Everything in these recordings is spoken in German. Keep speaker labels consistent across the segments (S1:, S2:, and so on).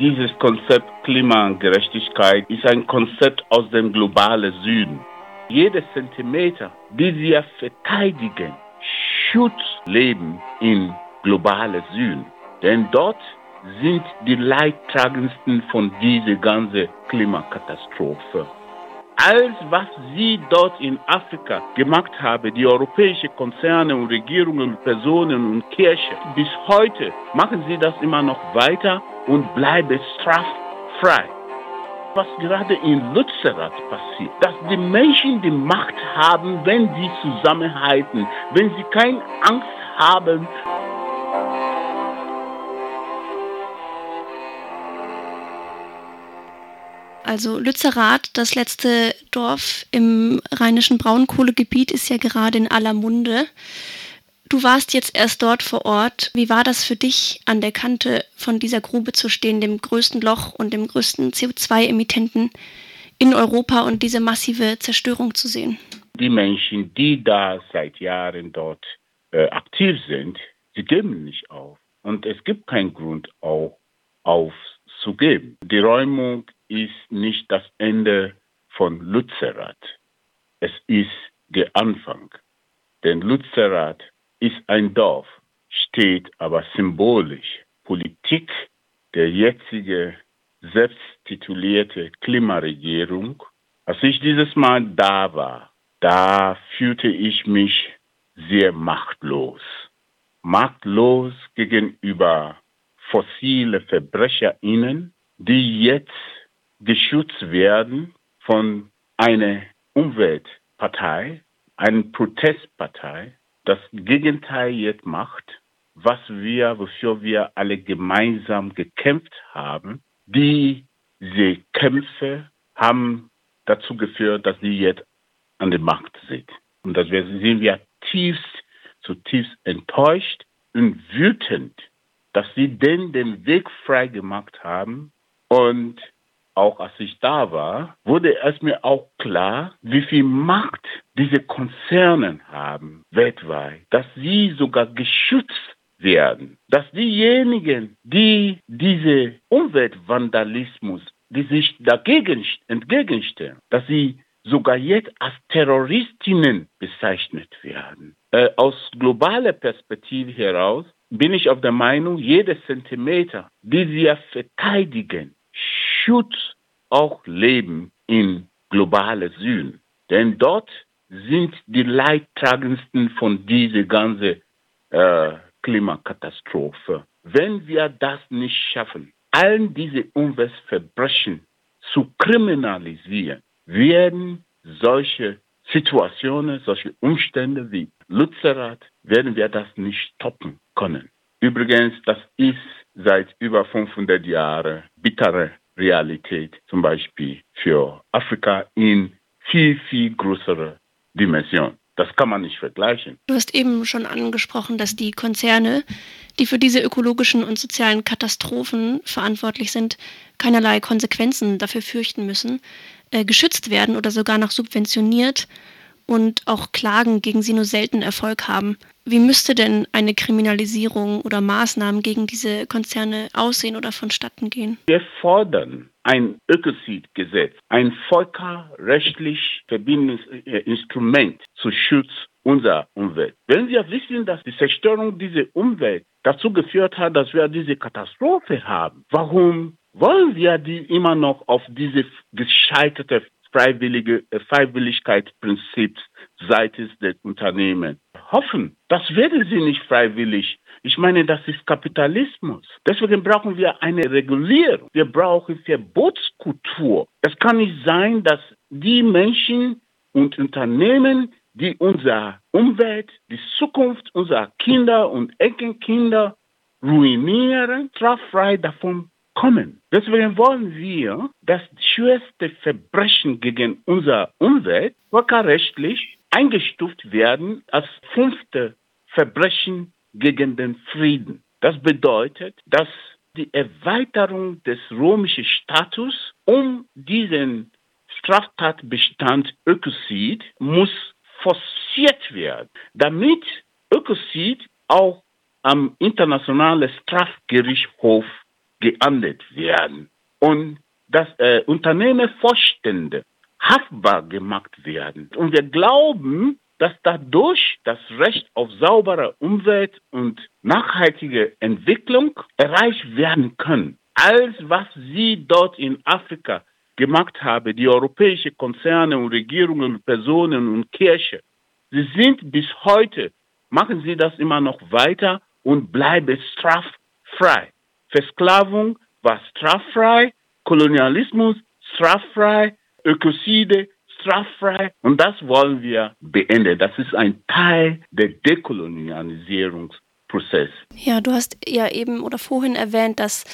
S1: Dieses Konzept Klimagerechtigkeit ist ein Konzept aus dem globalen Süden. Jeder Zentimeter, die wir verteidigen, schützt Leben im globalen Süden. Denn dort sind die Leidtragendsten von dieser ganzen Klimakatastrophe. Alles, was Sie dort in Afrika gemacht haben, die europäischen Konzerne und Regierungen, Personen und Kirche, bis heute machen Sie das immer noch weiter und bleiben straffrei. Was gerade in Lützerath passiert, dass die Menschen die Macht haben, wenn sie zusammenhalten, wenn sie keine Angst haben,
S2: Also Lützerath, das letzte Dorf im rheinischen Braunkohlegebiet, ist ja gerade in aller Munde. Du warst jetzt erst dort vor Ort. Wie war das für dich, an der Kante von dieser Grube zu stehen, dem größten Loch und dem größten CO2-Emittenten in Europa und diese massive Zerstörung zu sehen?
S1: Die Menschen, die da seit Jahren dort äh, aktiv sind, sie geben nicht auf. Und es gibt keinen Grund, auch aufzugeben. Die Räumung ist nicht das Ende von Lützerath. Es ist der Anfang. Denn Lützerath ist ein Dorf, steht aber symbolisch. Politik der jetzige selbsttitulierte Klimaregierung. Als ich dieses Mal da war, da fühlte ich mich sehr machtlos. Machtlos gegenüber fossile VerbrecherInnen, die jetzt geschützt werden von einer Umweltpartei, einer Protestpartei, das Gegenteil jetzt macht, was wir, wofür wir alle gemeinsam gekämpft haben. Diese Kämpfe haben dazu geführt, dass sie jetzt an der Macht sind. Und das sind wir tiefst, zutiefst enttäuscht und wütend, dass sie denn den Weg frei gemacht haben und auch als ich da war, wurde es mir auch klar, wie viel Macht diese Konzerne haben weltweit, dass sie sogar geschützt werden, dass diejenigen, die diese Umweltvandalismus, die sich dagegen entgegenstellen, dass sie sogar jetzt als Terroristinnen bezeichnet werden. Äh, aus globaler Perspektive heraus bin ich auf der Meinung, jeder Zentimeter, die wir verteidigen, schützt auch Leben in globalen Süden. Denn dort sind die Leidtragendsten von dieser ganzen äh, Klimakatastrophe. Wenn wir das nicht schaffen, all diese Umweltverbrechen zu kriminalisieren, werden solche Situationen, solche Umstände wie Lützerath, werden wir das nicht stoppen können. Übrigens, das ist seit über 500 Jahren bittere Realität, zum Beispiel für Afrika in viel, viel größerer Dimension. Das kann man nicht vergleichen.
S2: Du hast eben schon angesprochen, dass die Konzerne, die für diese ökologischen und sozialen Katastrophen verantwortlich sind, keinerlei Konsequenzen dafür fürchten müssen, äh, geschützt werden oder sogar noch subventioniert und auch Klagen gegen sie nur selten Erfolg haben. Wie müsste denn eine Kriminalisierung oder Maßnahmen gegen diese Konzerne aussehen oder vonstatten gehen?
S1: Wir fordern ein Ökozidgesetz, ein völkerrechtlich verbindendes äh, Instrument zum Schutz unserer Umwelt. Wenn wir wissen, dass die Zerstörung dieser Umwelt dazu geführt hat, dass wir diese Katastrophe haben, warum wollen wir die immer noch auf diese gescheiterte freiwillige äh, Freiwilligkeitsprinzips seitens der Unternehmen hoffen. Das werden sie nicht freiwillig. Ich meine, das ist Kapitalismus. Deswegen brauchen wir eine Regulierung. Wir brauchen Verbotskultur. Es kann nicht sein, dass die Menschen und Unternehmen, die unsere Umwelt, die Zukunft unserer Kinder und Enkelkinder ruinieren, straffrei davon kommen. Deswegen wollen wir das schwerste Verbrechen gegen unsere Umwelt völkerrechtlich eingestuft werden als fünfte Verbrechen gegen den Frieden. Das bedeutet, dass die Erweiterung des römischen Status um diesen Straftatbestand Ökozid muss forciert werden, damit Ökozid auch am Internationalen Strafgerichtshof geahndet werden und dass äh, Unternehmervorstände haftbar gemacht werden. Und wir glauben, dass dadurch das Recht auf saubere Umwelt und nachhaltige Entwicklung erreicht werden können. Alles, was Sie dort in Afrika gemacht haben, die europäischen Konzerne und Regierungen, Personen und Kirche, sie sind bis heute, machen sie das immer noch weiter und bleiben straffrei. Versklavung war straffrei, Kolonialismus straffrei, Ökozide straffrei. Und das wollen wir beenden. Das ist ein Teil der Dekolonialisierungsprozess.
S2: Ja, du hast ja eben oder vorhin erwähnt, dass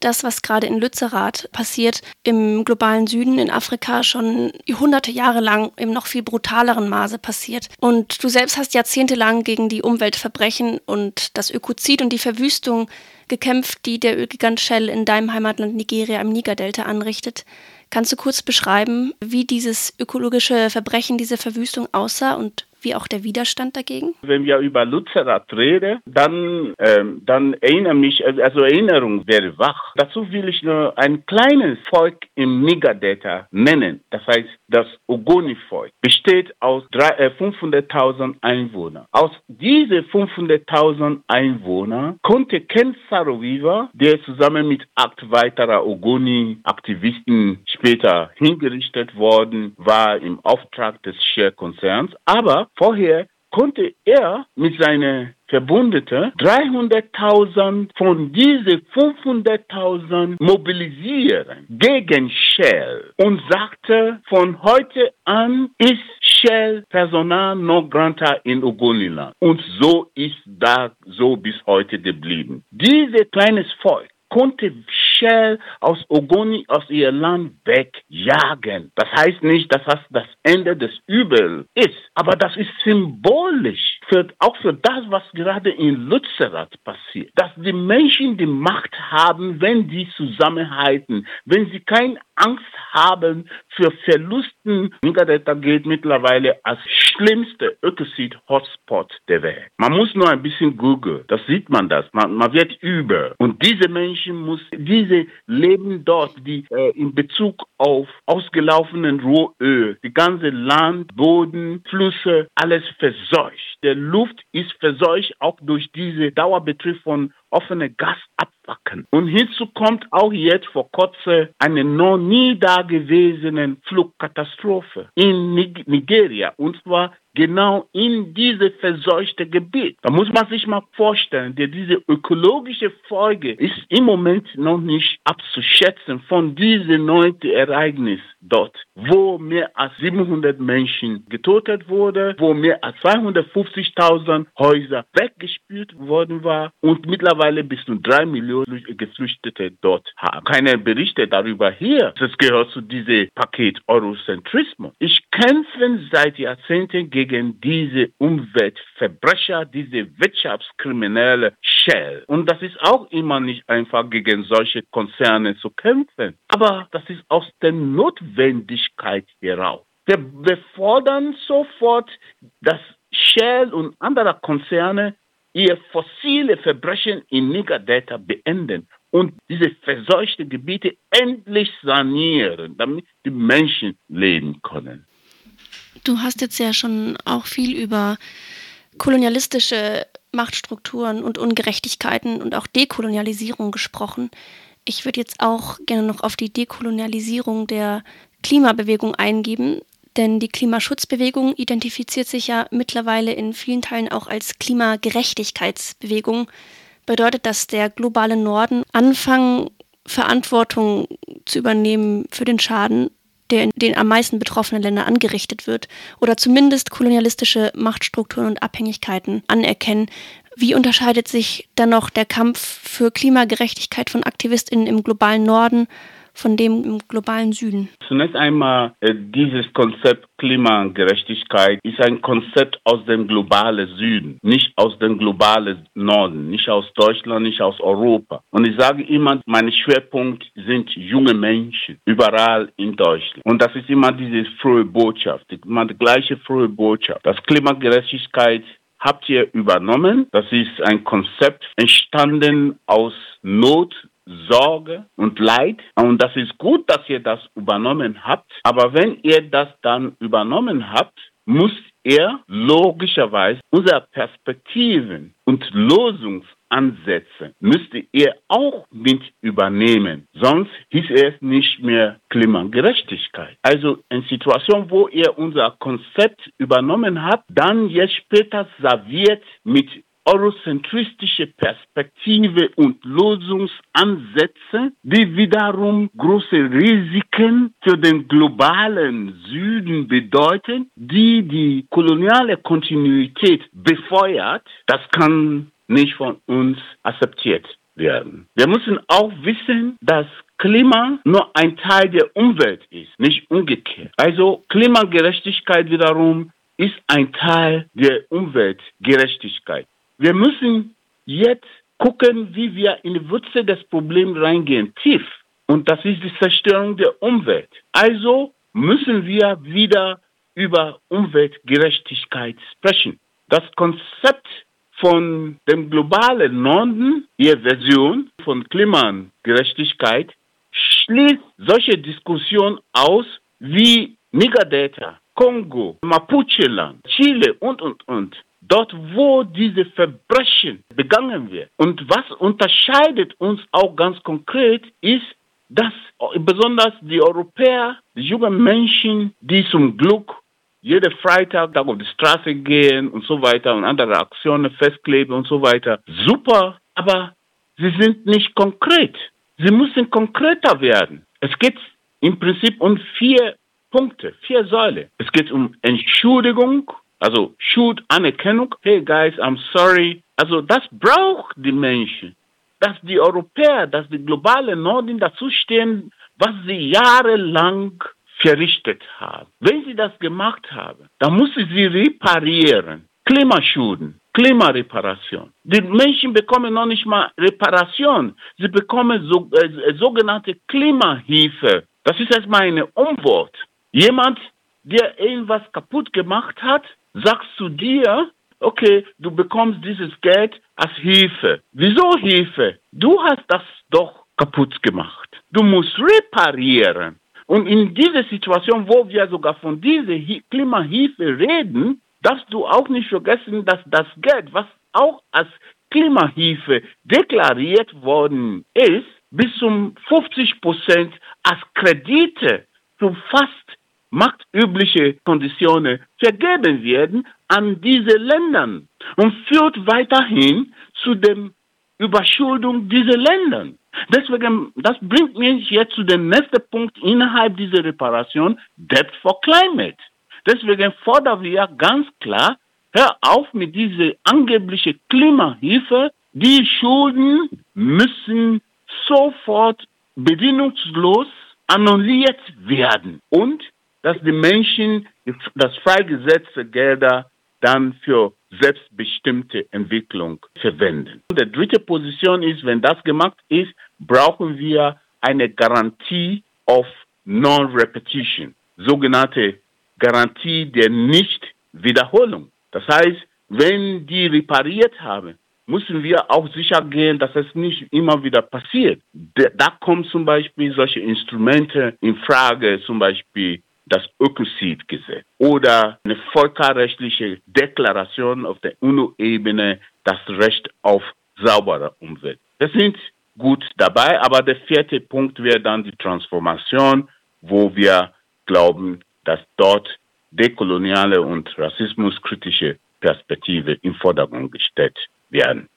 S2: das, was gerade in Lützerath passiert, im globalen Süden in Afrika schon hunderte Jahre lang im noch viel brutaleren Maße passiert. Und du selbst hast jahrzehntelang gegen die Umweltverbrechen und das Ökozid und die Verwüstung gekämpft, die der Ölgigant Shell in deinem Heimatland Nigeria im Nigerdelta anrichtet. Kannst du kurz beschreiben, wie dieses ökologische Verbrechen, diese Verwüstung aussah und wie auch der Widerstand dagegen?
S1: Wenn wir über Lützerath reden, dann, ähm, dann erinnere mich, also, also Erinnerung wäre wach. Dazu will ich nur ein kleines Volk im Niger-Delta nennen. Das heißt, das Ogoni-Volk besteht aus äh, 500.000 Einwohnern. Aus diesen 500.000 Einwohnern konnte Ken Sarowiwa, der zusammen mit acht weiterer Ogoni-Aktivisten später hingerichtet worden war im Auftrag des Share-Konzerns, aber vorher konnte er mit seinen Verbündeten 300.000 von diesen 500.000 mobilisieren gegen Shell und sagte, von heute an ist Shell Personal non grata in Ogoniland. Und so ist das so bis heute geblieben. Dieses kleines Volk konnte Shell aus Ogoni, aus ihr Land wegjagen. Das heißt nicht, dass das das Ende des Übels ist, aber das ist symbolisch für, auch für das, was gerade in Lützerath passiert. Dass die Menschen die Macht haben, wenn sie zusammenhalten, wenn sie keine Angst haben für Verlusten. Niederdelta gilt mittlerweile als schlimmste Ökozid-Hotspot der Welt. Man muss nur ein bisschen googeln, das sieht man das. Man, man wird über. Und diese Menschen muss, diese leben dort, die äh, in Bezug auf ausgelaufenen Rohöl, die ganze Land, Boden, Flüsse, alles verseucht. Der Luft ist verseucht auch durch diese Dauerbetrieb von offene Gasabwacken. Und hinzu kommt auch jetzt vor kurzem eine noch nie dagewesene Flugkatastrophe in Nigeria. Und zwar genau in diese verseuchte Gebiet. Da muss man sich mal vorstellen, denn diese ökologische Folge ist im Moment noch nicht abzuschätzen von diesem neunten Ereignis dort, wo mehr als 700 Menschen getötet wurden, wo mehr als 250.000 Häuser weggespült worden waren und mittlerweile bis zu drei Millionen Geflüchtete dort haben. Keine Berichte darüber hier. Das gehört zu diesem Paket Eurozentrismus. Ich kämpfe seit Jahrzehnten gegen gegen diese Umweltverbrecher, diese Wirtschaftskriminelle Shell. Und das ist auch immer nicht einfach gegen solche Konzerne zu kämpfen. Aber das ist aus der Notwendigkeit heraus. Wir, wir fordern sofort, dass Shell und andere Konzerne ihr fossile Verbrechen in Niger-Delta beenden und diese verseuchten Gebiete endlich sanieren, damit die Menschen leben können.
S2: Du hast jetzt ja schon auch viel über kolonialistische Machtstrukturen und Ungerechtigkeiten und auch Dekolonialisierung gesprochen. Ich würde jetzt auch gerne noch auf die Dekolonialisierung der Klimabewegung eingeben, denn die Klimaschutzbewegung identifiziert sich ja mittlerweile in vielen Teilen auch als Klimagerechtigkeitsbewegung. Bedeutet, dass der globale Norden anfangen, Verantwortung zu übernehmen für den Schaden der in den am meisten betroffenen Ländern angerichtet wird, oder zumindest kolonialistische Machtstrukturen und Abhängigkeiten anerkennen. Wie unterscheidet sich dennoch der Kampf für Klimagerechtigkeit von AktivistInnen im globalen Norden von dem im globalen Süden?
S1: Zunächst einmal, äh, dieses Konzept Klimagerechtigkeit ist ein Konzept aus dem globalen Süden, nicht aus dem globalen Norden, nicht aus Deutschland, nicht aus Europa. Und ich sage immer, mein Schwerpunkt sind junge Menschen überall in Deutschland. Und das ist immer diese frohe Botschaft, immer die gleiche frohe Botschaft. Das Klimagerechtigkeit habt ihr übernommen. Das ist ein Konzept entstanden aus Not Sorge und Leid. Und das ist gut, dass ihr das übernommen habt. Aber wenn ihr das dann übernommen habt, muss er logischerweise unsere Perspektiven und Lösungsansätze müsste er auch mit übernehmen. Sonst hieß es nicht mehr Klimagerechtigkeit. Also in Situation, wo er unser Konzept übernommen hat, dann jetzt später serviert mit eurozentristische Perspektive und Lösungsansätze, die wiederum große Risiken für den globalen Süden bedeuten, die die koloniale Kontinuität befeuert, das kann nicht von uns akzeptiert werden. Wir müssen auch wissen, dass Klima nur ein Teil der Umwelt ist, nicht umgekehrt. Also Klimagerechtigkeit wiederum ist ein Teil der Umweltgerechtigkeit. Wir müssen jetzt gucken, wie wir in die Wurzel des Problems reingehen, tief. Und das ist die Zerstörung der Umwelt. Also müssen wir wieder über Umweltgerechtigkeit sprechen. Das Konzept von dem globalen Norden, ihre Version von Klimagerechtigkeit, schließt solche Diskussionen aus wie Niger-Delta, Kongo, Mapuche-Land, Chile und, und, und dort, wo diese Verbrechen begangen werden. Und was unterscheidet uns auch ganz konkret ist, dass besonders die Europäer, die jungen Menschen, die zum Glück jeden Freitag auf die Straße gehen und so weiter und andere Aktionen festkleben und so weiter, super, aber sie sind nicht konkret. Sie müssen konkreter werden. Es geht im Prinzip um vier Punkte, vier Säulen. Es geht um Entschuldigung, also Schuldanerkennung. Hey guys, I'm sorry. Also das braucht die Menschen. Dass die Europäer, dass die globale Norden dazu stehen, was sie jahrelang verrichtet haben. Wenn sie das gemacht haben, dann müssen sie reparieren. Klimaschulden, Klimareparation. Die Menschen bekommen noch nicht mal Reparation. Sie bekommen so, äh, sogenannte Klimahilfe. Das ist erstmal ein Umwort. Jemand, der irgendwas kaputt gemacht hat, sagst du dir, okay, du bekommst dieses Geld als Hilfe. Wieso Hilfe? Du hast das doch kaputt gemacht. Du musst reparieren. Und in dieser Situation, wo wir sogar von dieser Klimahilfe reden, darfst du auch nicht vergessen, dass das Geld, was auch als Klimahilfe deklariert worden ist, bis zum 50 Prozent als Kredite zu fast marktübliche Konditionen vergeben werden an diese Länder und führt weiterhin zu der Überschuldung dieser Länder. Deswegen, das bringt mich jetzt zu dem nächsten Punkt innerhalb dieser Reparation, Debt for Climate. Deswegen fordern wir ganz klar, hör auf mit dieser angeblichen Klimahilfe. Die Schulden müssen sofort bedingungslos annulliert werden und dass die Menschen das freigesetzte Gelder dann für selbstbestimmte Entwicklung verwenden. Die dritte Position ist, wenn das gemacht ist, brauchen wir eine Garantie of Non-Repetition, sogenannte Garantie der Nicht-Wiederholung. Das heißt, wenn die repariert haben, müssen wir auch sicher gehen, dass es nicht immer wieder passiert. Da kommen zum Beispiel solche Instrumente in Frage, zum Beispiel das Ökozidgesetz oder eine völkerrechtliche Deklaration auf der UNO-Ebene, das Recht auf saubere Umwelt. Das sind gut dabei, aber der vierte Punkt wäre dann die Transformation, wo wir glauben, dass dort dekoloniale und rassismuskritische Perspektive im Vordergrund gestellt werden.